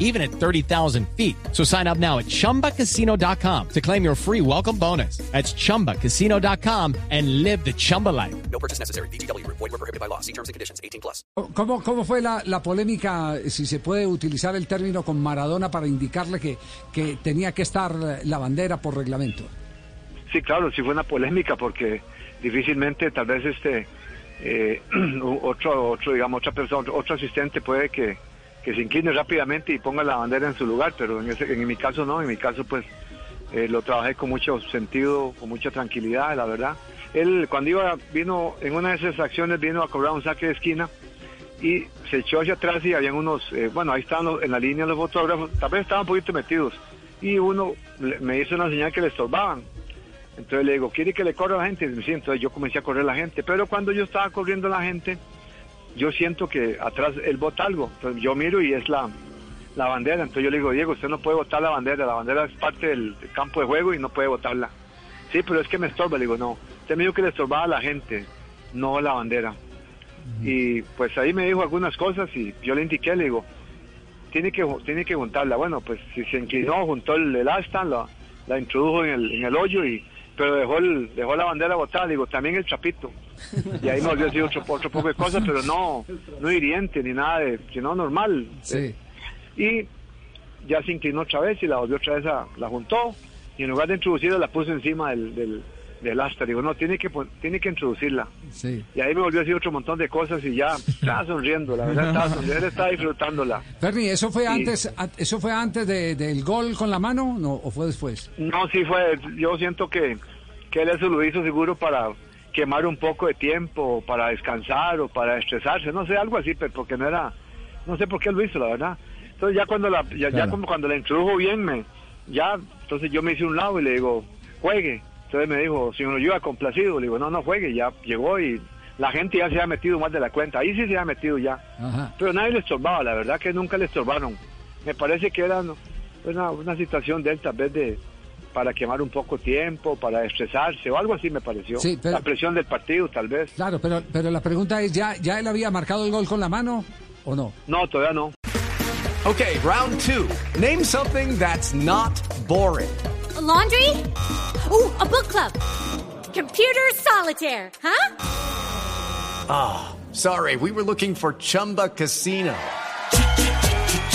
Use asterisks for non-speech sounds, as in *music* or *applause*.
even at 30,000 feet. So sign up now at chumbacasino.com to claim your free welcome bonus. That's chumbacasino.com and live the Chumba life. No purchase necessary. BGW. Void were prohibited by law. See terms and conditions. 18 plus. ¿Cómo, cómo fue la, la polémica, si se puede utilizar el término con Maradona para indicarle que, que tenía que estar la bandera por reglamento? Sí, claro, sí fue una polémica porque difícilmente tal vez este eh, *clears throat* otro, otro, digamos, otra persona, otro asistente puede que, que se incline rápidamente y ponga la bandera en su lugar, pero en, ese, en mi caso no, en mi caso pues eh, lo trabajé con mucho sentido, con mucha tranquilidad, la verdad. Él cuando iba, vino, en una de esas acciones vino a cobrar un saque de esquina y se echó hacia atrás y habían unos, eh, bueno, ahí estaban los- en la línea los fotógrafos, tal vez estaban un poquito metidos y uno me hizo una señal que le estorbaban. Entonces le digo, ¿quiere que le corra la gente? Y me dice, entonces yo comencé a correr la gente, pero cuando yo estaba corriendo la gente, yo siento que atrás él bota algo. Entonces yo miro y es la, la bandera. Entonces yo le digo, Diego, usted no puede botar la bandera. La bandera es parte del campo de juego y no puede botarla. Sí, pero es que me estorba. Le digo, no. Usted me dijo que le estorbaba a la gente, no la bandera. Y pues ahí me dijo algunas cosas y yo le indiqué, le digo, tiene que, tiene que juntarla. Bueno, pues si se inclinó, juntó el, el asta, la, la introdujo en el, en el hoyo y pero dejó el, dejó la bandera botada, digo, también el chapito. Y ahí me volvió a decir otro, otro poco de cosas, pero no, no hiriente ni nada de, sino normal. Sí. Y ya se inclinó otra vez y la volvió otra vez a, la juntó y en lugar de introducirla la puso encima del, del, del asta. Digo, no, tiene que, tiene que introducirla. Sí. Y ahí me volvió a decir otro montón de cosas y ya estaba sonriendo, la verdad estaba sonriendo, él estaba disfrutándola. Ferni, ¿eso fue antes a- eso fue antes de- del gol con la mano no, o fue después? No, sí fue, yo siento que, que él eso lo hizo seguro para quemar un poco de tiempo, para descansar o para estresarse, no sé, algo así, pero porque no era, no sé por qué lo hizo, la verdad. Entonces ya cuando la, ya, ya como cuando la introdujo bien, me, ya, entonces yo me hice un lado y le digo, juegue. Entonces me dijo, si yo iba complacido, le digo, no, no juegue, ya llegó y la gente ya se ha metido más de la cuenta, ahí sí se ha metido ya. Ajá. Pero nadie le estorbaba, la verdad que nunca le estorbaron. Me parece que era una, una situación de él tal vez de para quemar un poco tiempo, para estresarse o algo así me pareció. Sí, pero- La presión del partido tal vez. Claro, pero pero la pregunta es ya ya él había marcado el gol con la mano o no? No, todavía no. Okay, round two. Name something that's not boring. A laundry? Ooh, a book club. Computer solitaire, huh? Sorry, we were looking for Chumba Casino.